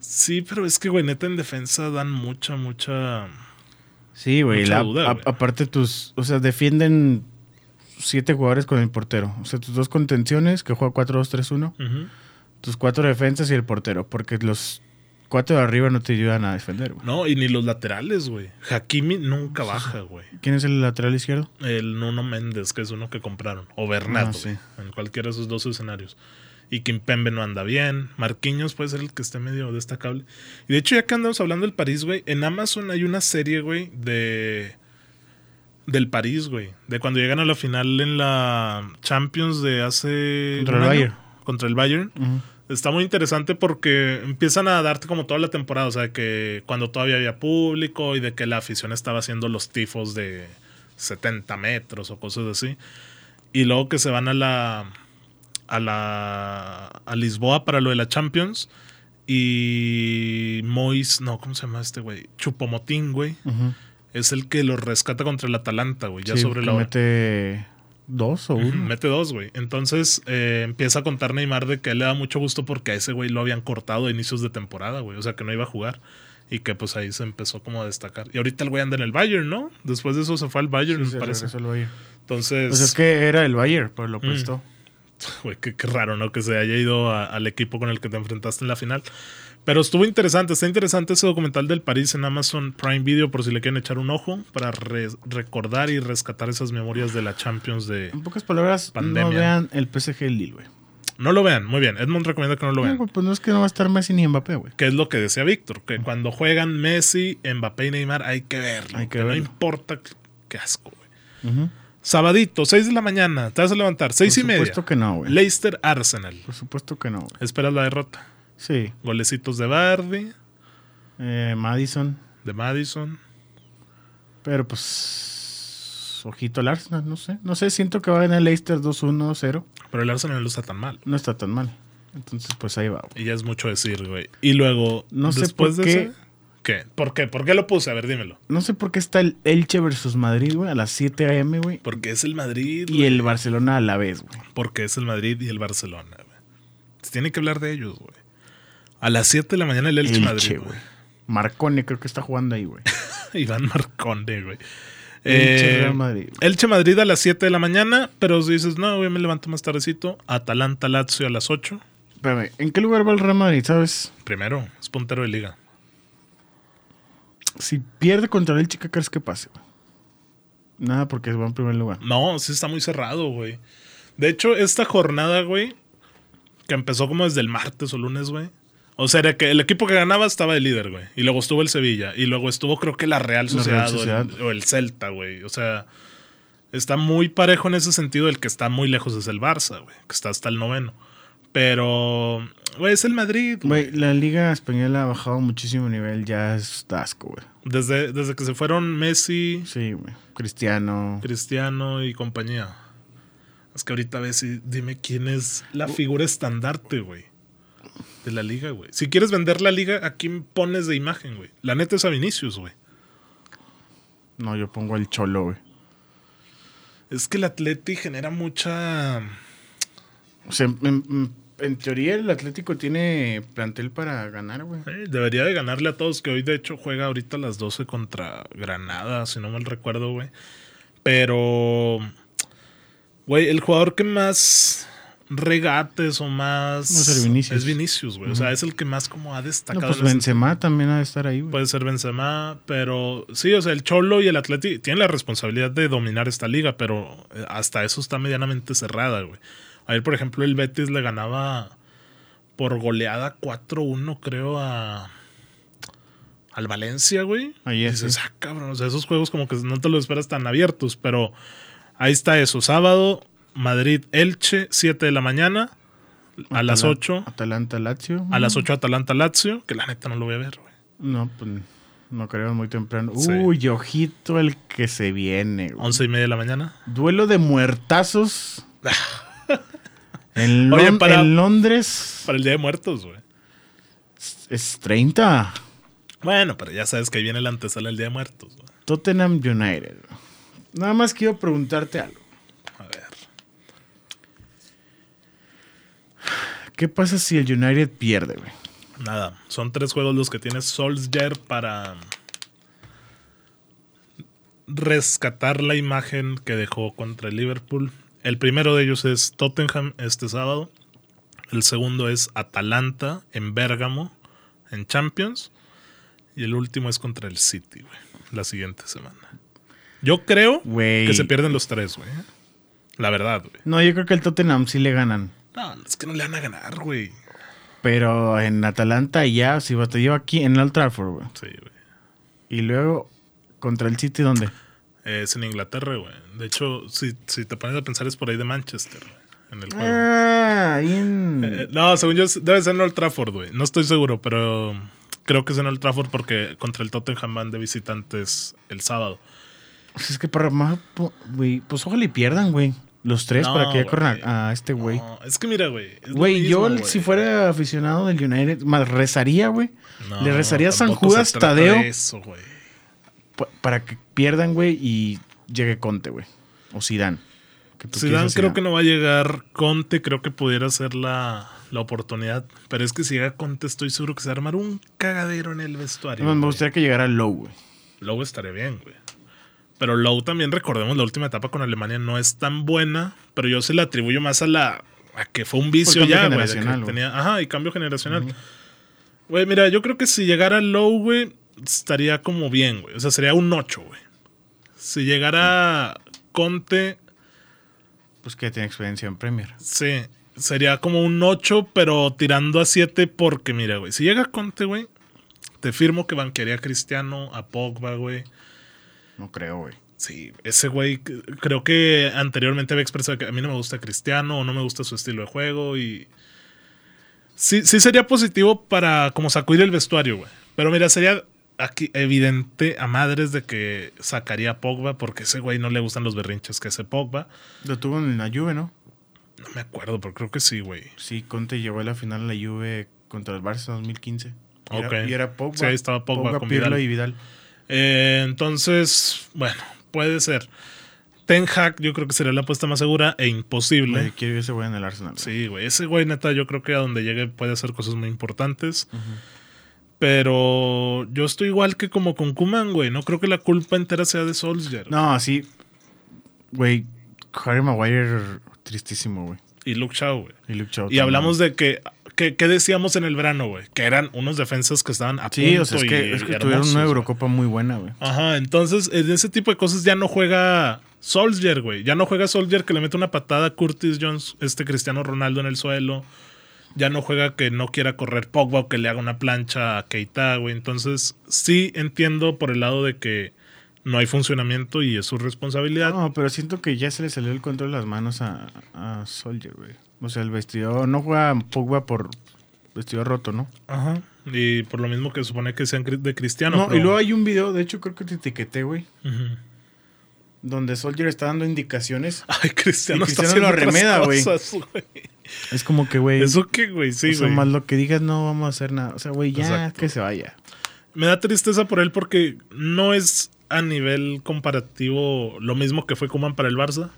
Sí, pero es que, güey, neta en defensa dan mucha, mucha. Sí, la- güey. aparte tus, o sea, defienden siete jugadores con el portero. O sea, tus dos contenciones, que juega 4-2-3-1, Ujú. tus cuatro defensas y el portero. Porque los cuatro de arriba no te ayudan a defender, güey. No, y ni los laterales, güey. Hakimi nunca baja, güey. ¿Quién es el lateral izquierdo? El Nuno Méndez, que es uno que compraron. O Bernardo, Ah, sí. en cualquiera de esos dos escenarios. Y Kimpembe no anda bien. Marquinhos puede ser el que esté medio destacable. Y de hecho, ya que andamos hablando del París, güey, en Amazon hay una serie, güey, de. Del París, güey. De cuando llegan a la final en la Champions de hace. Contra el año, Bayern. Contra el Bayern. Está muy interesante porque empiezan a darte como toda la temporada, o sea, que cuando todavía había público y de que la afición estaba haciendo los tifos de 70 metros o cosas así. Y luego que se van a la a la a Lisboa para lo de la Champions y Mois, no, ¿cómo se llama este güey? Chupomotín, güey, Ujú. Es el que los rescata contra el Atalanta, güey, ya Sí, sobre la hora. mete dos o uno. Mete dos, güey. Entonces eh, empieza a contar Neymar de que le da mucho gusto porque a ese güey lo habían cortado a inicios de temporada, güey. O sea, que no iba a jugar. Y que pues ahí se empezó como a destacar. Y ahorita el güey anda en el Bayern, ¿no? Después de eso se fue al Bayern, Sí, me parece. al Bayern. Entonces, Pues es que era el Bayern, pero lo Mm. prestó. güey, qué, qué raro, ¿no? Que se haya ido a- al equipo con el que te enfrentaste en la final. Pero estuvo interesante, está interesante ese documental del París en Amazon Prime Video por si le quieren echar un ojo para re- recordar y rescatar esas memorias de la Champions de... En pocas palabras, Pandemia. no vean el PSG Lille, güey. No lo vean, muy bien. Edmond recomienda que no lo vean. No, pues no es que no va a estar Messi ni Mbappé, güey. que es lo que decía Víctor, que cuando juegan Messi, Mbappé y Neymar hay que verlo. Hay que que no importa qué asco, güey. Sabadito, 6 de la mañana, te vas a levantar, 6 y Por media. supuesto que no, güey. Leicester Arsenal. Por supuesto que no, güey. Esperas la derrota. Sí. Golecitos de Bardi, Eh, Madison. de Madison. Pero pues. Ojito al Arsenal, no sé. No sé, siento que va a ganar el Leicester 2-1-0. Pero el Arsenal no está tan mal. No está tan mal. Entonces, pues ahí va, güey. Y ya es mucho decir, güey. Y luego, No sé después por de qué. ese- ¿Qué? ¿Por qué? ¿Por qué lo puse? A ver, dímelo. No sé por qué está el Elche versus Madrid, güey, a las 7 a.m., güey. Porque es el Madrid. Y güey. el Barcelona a la vez, güey. Porque es el Madrid y el Barcelona, güey. Se tiene que hablar de ellos, güey. A las 7 de la mañana el Elche, Elche, Madrid. Marcone creo que está jugando ahí, güey. Iván Marconde, güey. Elche Eh, Real Madrid. Elche Madrid a las 7 de la mañana, pero si dices, no, güey, me levanto más tardecito. Atalanta Lazio a las 8. Espérame, ¿en qué lugar va el Real Madrid, sabes? Primero, es puntero de liga. Si pierde contra el Chica, ¿crees que pase? Nada, porque va en primer lugar. No, sí está muy cerrado, güey. De hecho, esta jornada, güey, que empezó como desde el martes o lunes, güey. O sea, era que el equipo que ganaba estaba de líder, güey. Y luego estuvo el Sevilla. Y luego estuvo, creo que la Real La Sociedad, o el-. O, el, Celta, güey. O sea, está muy parejo en ese sentido. El que está muy lejos es el Barça, güey. Que está hasta el noveno. Pero, güey, es el Madrid, güey. Güey, la Liga Española ha bajado muchísimo nivel. Ya es asco, güey. Desde, desde que se fueron Messi, Sí, güey. Cristiano. Cristiano y compañía. Es que ahorita ves y dime quién es la figura estandarte, güey. De la liga, güey. Si quieres vender la liga, ¿a quién pones de imagen, güey? La neta es a Vinicius, güey. No, yo pongo el Cholo, güey. Es que el Atleti genera mucha. O sea, en, teoría el Atlético tiene plantel para ganar, güey. eh, debería de ganarle a todos, que hoy de hecho juega ahorita a las 12 contra Granada, si no mal recuerdo, güey. Pero. Güey, el jugador que más regates o más. A ser Vinicius. Es Vinicius, güey. O sea, es el que más como ha No, destacado. pues Benzema también ha de estar ahí, güey. Puede ser Benzema, pero sí, o sea, el Cholo y el Atleti tienen la responsabilidad de dominar esta liga, pero eh, hasta eso está medianamente cerrada, güey. Ayer, por ejemplo, el Betis le ganaba por goleada 4-1, creo, a al Valencia, güey. Ayer, Y dices, sí. ah, cabrón, o sea, esos juegos como que no te los esperas tan abiertos, pero ahí está eso. Sábado, Madrid-Elche, 7 de la mañana, a las Atala- 8. Atalanta Lazio. A las 8 Atalanta-Lazio, que la neta no lo voy a ver, güey. No, pues no creo muy temprano. Sí. Uy, ojito el que se viene. güey. 11 y media de la mañana. Duelo de muertazos. en, Oye, para- en Londres Para el Día de Muertos, güey. es 30. Bueno, pero ya sabes que ahí viene la antesala del Día de Muertos. güey. Tottenham United. Nada más quiero preguntarte algo. A ver. ¿Qué pasa si el United pierde, güey? Nada, son tres juegos los que tiene Solskjaer para rescatar la imagen que dejó contra el Liverpool. El primero de ellos es Tottenham este sábado. El segundo es Atalanta en Bérgamo en Champions. Y el último es contra el City, güey, la siguiente semana. Yo creo Güey. que se pierden los tres, güey. La verdad, güey. No, yo creo que el Tottenham sí le ganan. No, es que no le van a ganar, güey. Pero en Atalanta ya, si batalló aquí en el Old Trafford, güey. Sí, güey. Y luego contra el City, ¿dónde? Es en Inglaterra, güey. De hecho, si, si te pones a pensar es por ahí de Manchester, güey, en el juego. Ah, ahí en... Eh, no, según yo debe ser en Old Trafford, güey. No estoy seguro, pero creo que es en Old Trafford porque contra el Tottenham van de visitantes el sábado. Pues es que para más, güey, pues ojalá y pierdan, güey. Los tres No, para que ya güey. corran a, este güey. No, es que mira, güey. Güey, yo si fuera aficionado del United, más rezaría, güey. No, le rezaría a San Judas Tadeo de Eso, pa- para que pierdan, güey, y llegue Conte, güey. O Zidane. Zidane creo que no va a llegar. Conte creo que pudiera ser la, la oportunidad. Pero es que si llega Conte, estoy seguro que se va a armar un cagadero en el vestuario. No, me gustaría que llegara Low, güey. Lowe estaría bien, güey. Pero Lowe también, recordemos, la última etapa con Alemania no es tan buena, pero yo se la atribuyo más a la a que fue un vicio ya, güey. tenía- Ajá, y cambio generacional. Güey, mira, yo creo que si llegara Lowe, güey, estaría como bien, güey. O sea, sería un 8, güey. Si llegara Conte, Pues que tiene experiencia en Premier. sí, sería como un 8, pero tirando a 7 porque, mira, güey, si llega Conte, güey, te firmo que banquearía a Cristiano, a Pogba, güey. No creo, güey. Sí, ese güey creo que anteriormente había expresado que a mí no me gusta Cristiano o no me gusta su estilo de juego y sí, sí sería positivo para como sacudir el vestuario, güey. Pero mira, sería aquí evidente a madres de que sacaría a Pogba porque ese güey no le gustan los berrinches que hace Pogba. Lo tuvo en la Juve, ¿no? No me acuerdo, pero creo que sí, güey. Sí, Conte llegó a la final en la Juve contra el Barça en 2015. Y Ok. Era, y era Pogba. Sí, ahí estaba Pogba con Pirlo Vidal. y Vidal. Eh, entonces, bueno, puede ser. Ten Hag yo creo que sería la apuesta más segura e imposible. Güey, quiero ese güey en el Arsenal. Sí, güey. Ese güey, neta, yo creo que a donde llegue puede hacer cosas muy importantes. Pero yo estoy igual que como con Kuman, güey. No creo que la culpa entera sea de Solskjaer. No, sí. Güey, Harry Maguire, tristísimo, güey. y Luke Shaw, güey. Y Luke Shaw Y hablamos de que, que, ¿qué decíamos en el verano, güey? Que eran unos defensas que estaban a Sí, punto o sea, es y- que, es que tuvieron una. Eurocopa muy buena, güey. Ajá, entonces en ese tipo de cosas ya no juega Solskjaer, güey. Ya no juega Solskjaer que le mete una patada a Curtis Jones, este Cristiano Ronaldo en el suelo. Ya no juega que no quiera correr Pogba o que le haga una plancha a Keita, güey. Entonces sí entiendo por el lado de que no hay funcionamiento y es su responsabilidad. No, pero siento que ya se le salió el control de las manos a, a Soldier, güey. O sea, el vestido, no juega Pogba por vestido roto, ¿no? Ajá. Y por lo mismo que supone que sean de Cristiano. No, pero- y luego hay un video, de hecho creo que te etiqueté, güey, Ujú. donde Soldier está dando indicaciones. Ay, Cristiano, Y está Cristiano haciendo lo remeda, güey. güey. Es como que, güey, ¿Eso qué, güey? Sí, o sea, güey. más lo que digas no vamos a hacer nada. O sea, güey, ya Exacto. que se vaya. Me da tristeza por él porque no es a nivel comparativo lo mismo que fue Kuman para el Barça.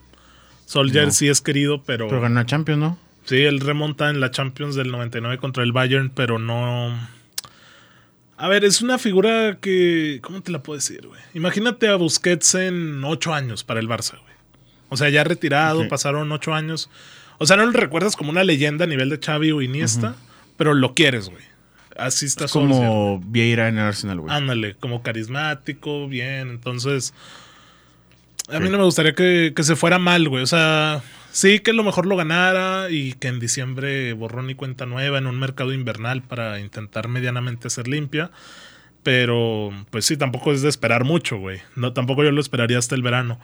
Soldier No. sí es querido, pero, Pero ganó Champions, ¿no? sí, él remonta en la Champions del 99 contra el Bayern, pero no... A ver, es una figura que... ¿Cómo te la puedo decir, güey? Imagínate a Busquets en ocho años para el Barça, güey. O sea, ya retirado, pasaron ocho años. O sea, no lo recuerdas como una leyenda a nivel de Xavi o Iniesta, pero lo quieres, güey. Así está Es como Vieira en el Arsenal, güey. Ándale, como carismático, bien. Entonces, a mí no me gustaría que, que se fuera mal, güey. O sea, sí que a lo mejor lo ganara y que en diciembre borrón y cuenta nueva en un mercado invernal para intentar medianamente ser limpia. Pero, pues sí, tampoco es de esperar mucho, güey. No, tampoco yo lo esperaría hasta el verano.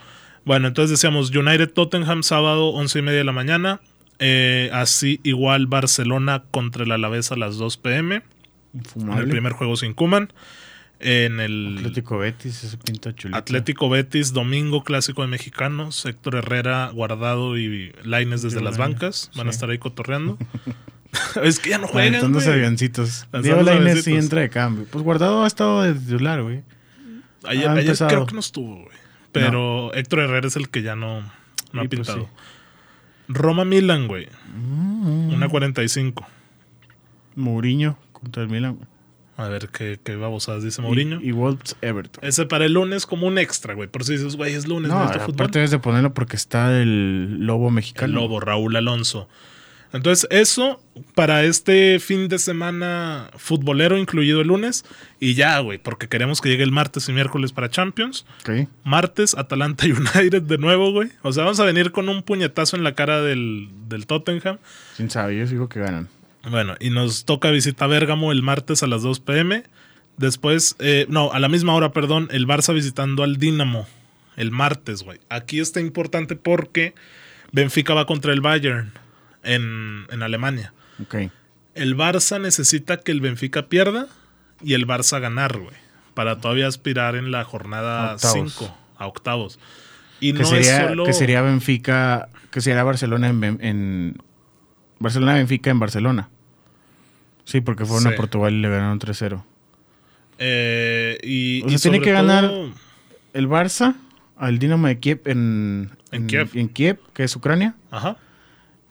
Bueno, entonces decíamos United Tottenham sábado 11 y media de la mañana. Eh, así igual Barcelona contra el Alavés a las 2 pm. En el primer juego sin Kuman. En el Atlético Betis, ese pinta chulito. Atlético Betis, domingo clásico de mexicanos. Héctor Herrera, Guardado y Laines desde las bancas. Van a estar ahí cotorreando. es que ya no juegan. Güey. avioncitos. Diego Lainez sí entra de cambio. Pues Guardado ha estado de titular, güey. Ayer, creo que no estuvo, güey. Pero Héctor Herrera es el que ya no, no ha pues pintado. sí. Roma Milan, güey. Mm. Una 45. Mourinho contra el Milan. güey. A ver qué, qué babosadas dice Mourinho. Y, y Wolves Everton. Ese para el lunes como un extra, güey. Por si dices, güey, es lunes, No, fútbol. aparte debes de ponerlo porque está el lobo El mexicano. Lobo, Raúl Alonso. Entonces, eso para este fin de semana futbolero, incluido el lunes. Y ya, güey, porque queremos que llegue el martes y miércoles para Champions. Ok. Martes, Atalanta United de nuevo, güey. O sea, vamos a venir con un puñetazo en la cara del, del Tottenham. Sin saber, yo digo que ganan. Bueno, y nos toca visita Bérgamo el martes a las 2 pm. Después, eh, no, a la misma hora, perdón, el Barça visitando al Dinamo el martes, güey. Aquí está importante porque Benfica va contra el Bayern en, en Alemania. Ok. El Barça necesita que el Benfica pierda y el Barça ganar, güey. Para todavía aspirar en la jornada Octavos. 5 a octavos. Y Que, no sería, es solo. que sería Benfica, que sería Barcelona en, en Barcelona Benfica en Barcelona. Sí, porque fueron Sí. a Portugal y le ganaron 3-0. eh, y, O sea, y tiene que ganar- todo- El Barça al Dinamo de Kiev en, En Kiev. en Kiev, que es Ucrania, Ajá.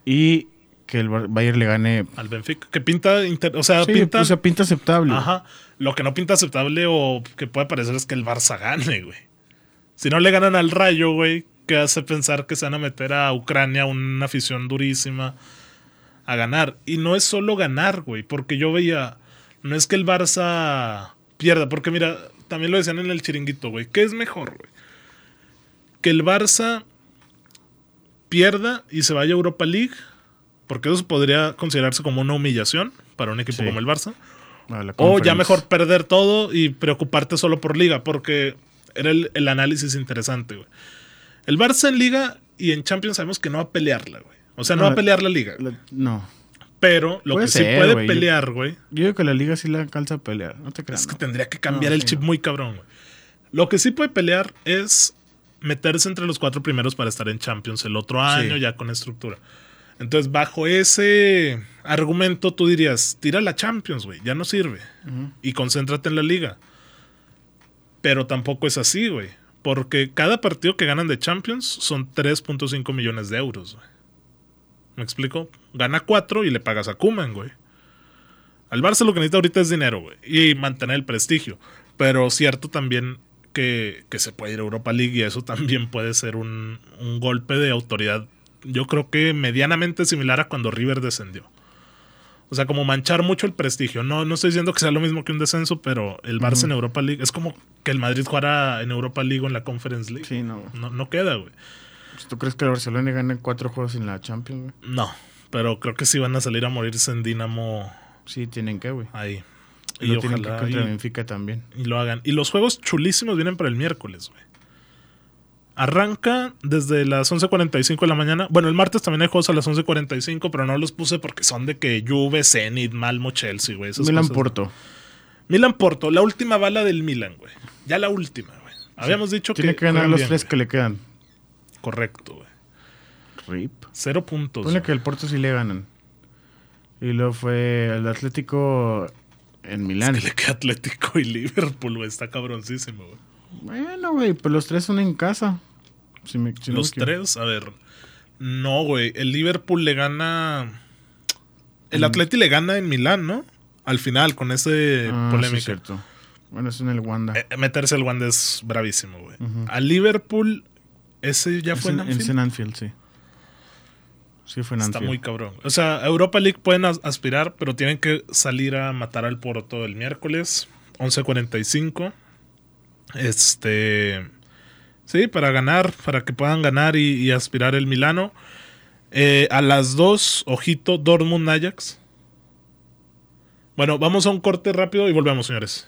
y que el Bayern le gane. Al Benfica. Que pinta. inter- o sea, Sí, pinta. o sea, pinta aceptable. ajá. Lo que no pinta aceptable o que puede parecer es que el Barça gane, güey. Si no le ganan al Rayo, güey, que hace pensar que se van a meter a Ucrania, una afición durísima, a ganar. Y no es solo ganar, güey, porque yo veía. No es que el Barça pierda, porque mira, también lo decían en el chiringuito, güey. ¿Qué es mejor, güey? Que el Barça pierda y se vaya a Europa League, porque eso podría considerarse como una humillación para un equipo Sí. como el Barça. O ya mejor perder todo y preocuparte solo por liga, porque era el, el análisis interesante, güey. El Barça en liga y en Champions sabemos que no va a pelearla, güey. O sea, no, No, va a pelear la liga. La- No. Pero lo Puede que sí puede pelear, güey, Yo digo que la liga sí la alcanza a pelear. No te creas. es que no. tendría que cambiar No, el sí, chip muy cabrón, güey. Lo que sí puede pelear es meterse entre los cuatro primeros para estar en Champions el otro año, Sí. ya con estructura. Entonces, bajo ese argumento, tú dirías, tira la Champions, güey, ya no sirve. Y concéntrate en la liga. Pero tampoco es así, güey. Porque cada partido que ganan de Champions son 3.5 millones de euros, güey. ¿Me explico? Gana 4 y le pagas a Kuman, güey. Al Barça lo que necesita ahorita es dinero, güey. Y mantener el prestigio. Pero cierto también que, que se puede ir a Europa League y eso también puede ser un, un golpe de autoridad yo creo que medianamente similar a cuando River descendió. O sea, como manchar mucho el prestigio. No, no estoy diciendo que sea lo mismo que un descenso, pero el Barça en Europa League es como que el Madrid jugara en Europa League o en la Conference League. Sí, no. No, no queda, güey. Pues, ¿Tú crees que el Barcelona gane cuatro juegos en la Champions, güey? No, pero creo que sí van a salir a morirse en Dinamo Sí, tienen que, güey. ahí. Y Y, lo tienen que contra y- Benfica también. y lo hagan. Y los juegos chulísimos vienen para el miércoles, güey. Arranca desde las 11.45 de la mañana. Bueno, el martes también hay juegos a las 11.45, pero no los puse porque son de que Juve, Zenit, Malmo, Chelsea, güey. Milan cosas. Porto. Milan Porto, la última bala del Milan, güey. Ya la última, güey. Habíamos dicho Tiene que. que ganar los bien, tres que le quedan. Correcto, güey. Rip. Cero puntos. Ponle güey. que el Porto sí le ganan. Y luego fue el Atlético en Milán. Que le queda Atlético y Liverpool, güey. Está cabroncísimo, güey. Bueno, güey, pues los tres son en casa. Si me- si no Los me tres, a ver. No, güey. El Liverpool le gana. El Mm. Atleti le gana en Milán, ¿no? Al final, con ese Ah, sí, cierto. Bueno, es en el Wanda. Eh, meterse el Wanda es bravísimo, güey. Ujú. Al Liverpool, ese ya Es fue en, en, Anfield? es en Anfield, sí. Sí, fue en Está Anfield. muy cabrón. O sea, Europa League pueden as- aspirar, pero tienen que salir a matar al Porto el miércoles, 11.45. Este. Sí, para ganar, para que puedan ganar y, y aspirar el Milano. Eh, a las 2, ojito, Dortmund Ajax. Bueno, vamos a un corte rápido y volvemos, señores.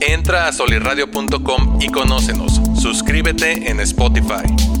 Entra a solirradio.com y conócenos. Suscríbete en Spotify.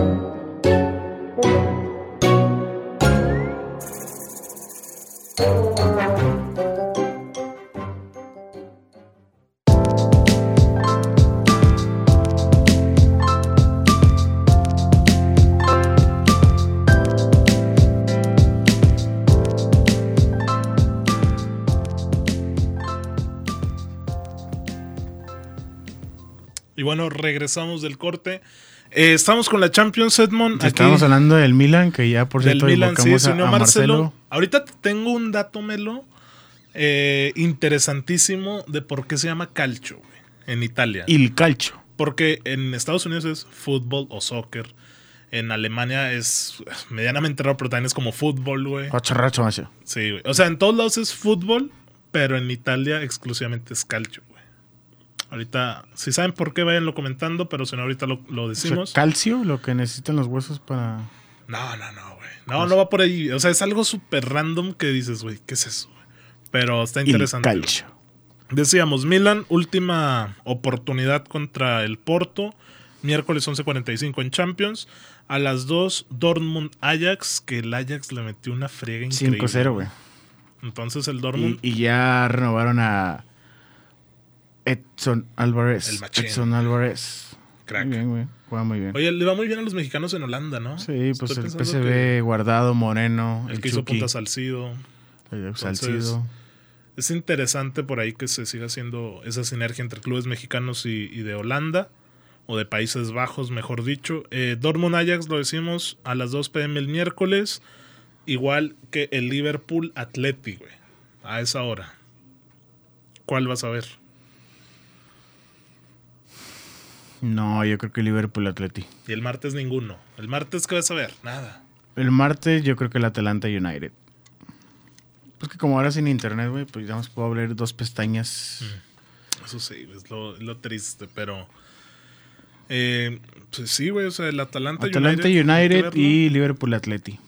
Y bueno, regresamos del corte. Eh, estamos con la Champions, Edmond. Aquí Estábamos hablando del Milan, que ya por cierto Milan, sí, a, a Marcelo. Marcelo. Ahorita te tengo un dato, Melo, eh, interesantísimo de por qué se llama calcio en Italia. Il Calcio. Porque en Estados Unidos es fútbol o soccer. En Alemania es medianamente raro, pero también es como fútbol, güey. Racho. Sí, güey. O sea, en todos lados es fútbol, pero en Italia exclusivamente es calcio. Ahorita, si saben por qué, váyanlo comentando, pero si no, ahorita lo, lo O sea, decimos. calcio, lo que necesitan los huesos para. No, no, no, güey. No, no va por ahí. O sea, es algo súper random que dices, güey, ¿qué es eso? Pero está interesante. güey. Calcio. Decíamos, Milan, última oportunidad contra el Porto. Miércoles 11.45 en Champions. A las 2, Dortmund Ajax, que el Ajax le metió una friega increíble. 5-0, güey. Entonces el Y, Dortmund. y ya renovaron a Edson Álvarez. El machín. Edson Álvarez. Crack. Muy bien, güey. Juega muy bien. Oye, le va muy bien a los mexicanos en Holanda, ¿no? sí, pues Estoy el que Guardado, Moreno, El el, que hizo punta Salcido. el Salcido. Es interesante por ahí que se siga haciendo esa sinergia entre clubes mexicanos y, y de Holanda. o de Países Bajos, mejor dicho. Eh, Dortmund Ajax lo decimos a las 2 pm el miércoles, igual que el Liverpool Atleti, güey, a esa hora. ¿Cuál vas a ver? No, yo creo que Liverpool Atleti. Y el martes ninguno. ¿El martes qué vas a ver? Nada. El martes yo creo que el Atalanta United. Pues que como ahora sin internet, güey, pues ya más puedo abrir dos pestañas. Eso sí, es lo, lo triste, pero... Eh, pues sí, güey, o sea, el Atalanta, Atalanta United, United, y Liverpool Atleti.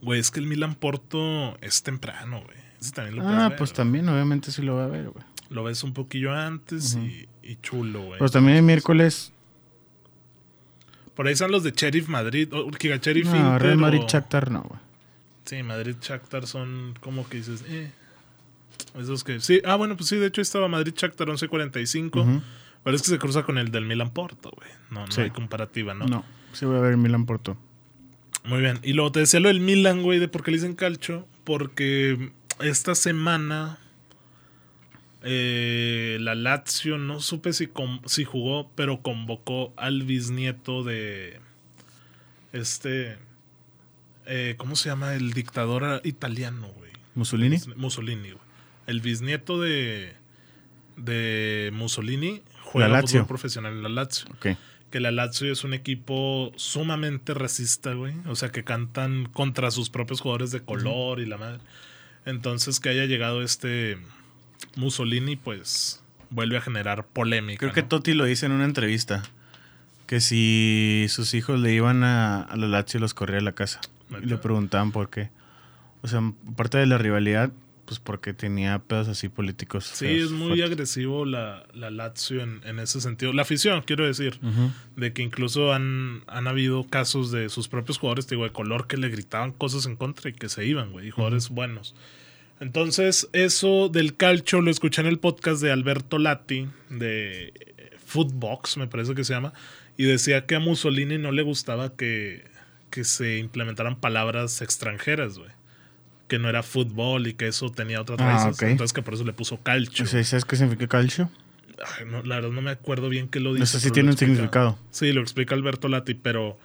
Güey, es que el Milan Porto es temprano, güey. También lo Ah, ver, pues también, obviamente sí lo va a ver, güey. Lo ves un poquillo antes y, y chulo, güey. Pues también el miércoles, Por ahí están los de Sheriff Madrid. O Giga Sheriff no, Inter Real Madrid o- Shakhtar no, güey. Sí, Madrid Shakhtar son como que dices, eh. Esos que. Sí, ah, bueno, pues sí, de hecho estaba Madrid Shakhtar 1145. Ujú. Pero es que se cruza con el del Milan Porto, güey. No, no Sí. hay comparativa, ¿no? No, sí voy a ver Milan Porto. Muy bien. Y luego te decía lo del Milan, güey, de por qué le dicen calcho. Porque esta semana eh, la Lazio, no supe si, si jugó, pero convocó al bisnieto de este... eh, ¿Cómo se llama? El dictador italiano, güey. Mussolini. Mussolini, güey. El bisnieto de, de Mussolini juega La fútbol profesional en la Lazio Ok. que la Lazio es un equipo sumamente racista, güey. O sea, que cantan contra sus propios jugadores de color y la madre. Entonces, que haya llegado este Mussolini, pues vuelve a generar polémica. Creo que ¿no? Totti lo dice en una entrevista. Que si sus hijos le iban a, a la Lazio, los corría a la casa. Y le preguntaban por qué. O sea, aparte de la rivalidad, pues porque tenía pedos así políticos. Sí, feos, es muy fuertes. agresivo la, la Lazio en, en ese sentido. La afición, quiero decir. De que incluso han, han habido casos de sus propios jugadores, digo, de color que le gritaban cosas en contra y que se iban, güey. Y jugadores buenos. Entonces, eso del calcio lo escuché en el podcast de Alberto Lati, de eh, Footbox, me parece que se llama. Y decía que a Mussolini no le gustaba que, que se implementaran palabras extranjeras, güey. Que no era fútbol y que eso tenía otras Ah, raíces. ok. Entonces, que por eso le puso calcio. ¿sabes qué significa calcio? Ay, no, la verdad no me acuerdo bien qué lo dice. Eso sí pero tiene un significado. Sí, lo explica Alberto Lati, pero,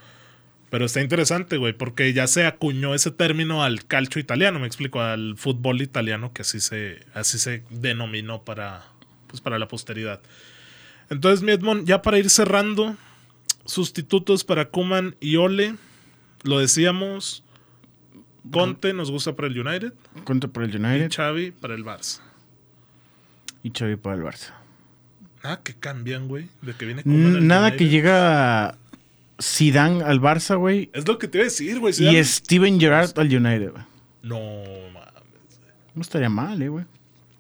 pero está interesante, güey, porque ya se acuñó ese término al calcio italiano, me explico, al fútbol italiano, que así se, así se denominó para, pues, para la posteridad. Entonces, mi Edmond, ya para ir cerrando, sustitutos para Kuman y Ole, lo decíamos, Conte nos gusta para el United Cuenta por el y United Xavi para el Barça. y Xavi para el Barça. Nada que cambian, güey, de que viene Koeman al N- Nada que llega Zidane al Barça, güey. Es lo que te iba a decir, güey. Y Steven Gerrard al United, güey. No, mames. No estaría mal, eh, güey.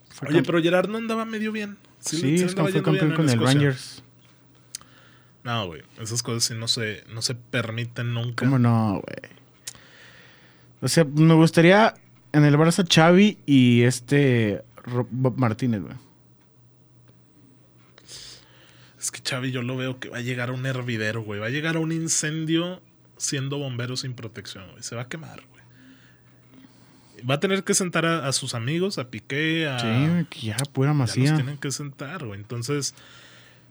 Fue Oye, pero Gerard no andaba medio bien. Sí, le- es como fue campeón con el Escocia. Rangers. No, güey. Esas cosas sí no se, no se permiten nunca. ¿Cómo no, güey? O sea, me gustaría en el Barça Xavi y este Bob Martínez, güey. Es que Xavi yo lo veo que va a llegar a un hervidero, güey. Va a llegar a un incendio siendo bombero sin protección, güey. Se va a quemar, güey. Va a tener que sentar a, a sus amigos, a Piqué, a... Sí, ya, pura Ya los masía. tienen que sentar, güey. Entonces,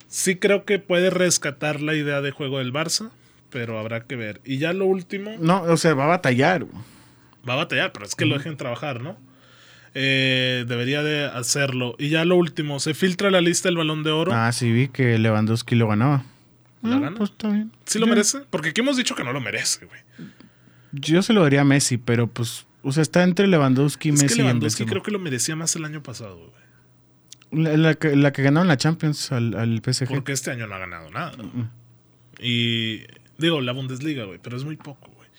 sí creo que puede rescatar la idea de juego del Barça, pero habrá que ver. Y ya lo último... No, o sea, va a batallar, güey. Va a batallar, pero es que lo dejen trabajar, ¿no? Eh, debería de hacerlo. Y ya lo último, se filtra la lista del balón de oro. Ah, sí, vi que Lewandowski lo ganaba. ¿La Ah, gana? Pues está bien. ¿Sí lo Yo- merece? Porque aquí hemos dicho que no lo merece, güey. Yo se lo daría a Messi, pero pues, o sea, está entre Lewandowski, Es Messi que y Lewandowski creo que lo merecía más el año pasado, güey. La, la que, la que ganaron la Champions al, al PSG. Porque este año no ha ganado nada. Y digo, la Bundesliga, güey, pero es muy poco, güey.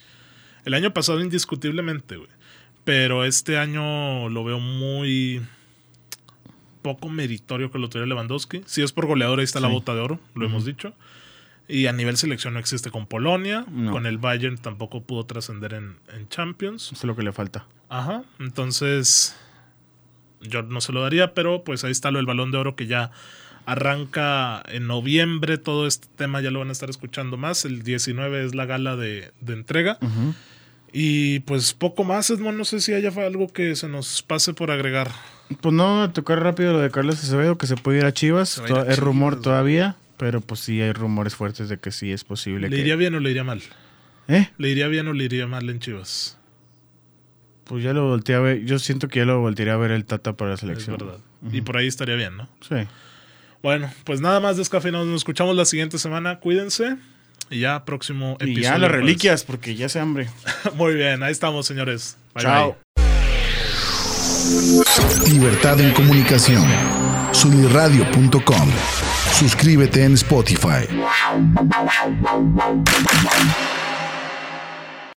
El año pasado indiscutiblemente, güey. Pero este año lo veo muy poco meritorio que lo tuviera Lewandowski. Si es por goleador, ahí está la bota de oro, lo hemos dicho. Y a nivel selección no existe con Polonia. No. Con el Bayern tampoco pudo trascender en, en Champions. Eso es lo que le falta. Ajá. Entonces, yo no se lo daría, pero pues ahí está lo del balón de oro que ya arranca en noviembre. Todo este tema ya lo van a estar escuchando más. El 19 es la gala de, de entrega. Y pues poco más, Edmond. No sé si haya algo que se nos pase por agregar. Pues no, tocar rápido lo de Carlos Acevedo, que se puede ir a Chivas. Ir a es rumor todavía. Pero pues sí hay rumores fuertes de que sí es posible ¿Le que... iría bien o le iría mal? ¿Eh? ¿Le iría bien o le iría mal en Chivas? Pues ya lo volteé a ver. Yo siento que ya lo voltearía a ver el Tata para la Es selección. verdad. Y por ahí estaría bien, ¿no? Sí. Bueno, pues nada más descafeinados. Nos escuchamos la siguiente semana. Cuídense. Y ya próximo episodio. Y ya las jueves. reliquias, porque ya se hambre. Muy bien, ahí estamos, señores. Bye, Chao. bye. Libertad en comunicación. Sunirradio.com. Suscríbete en Spotify.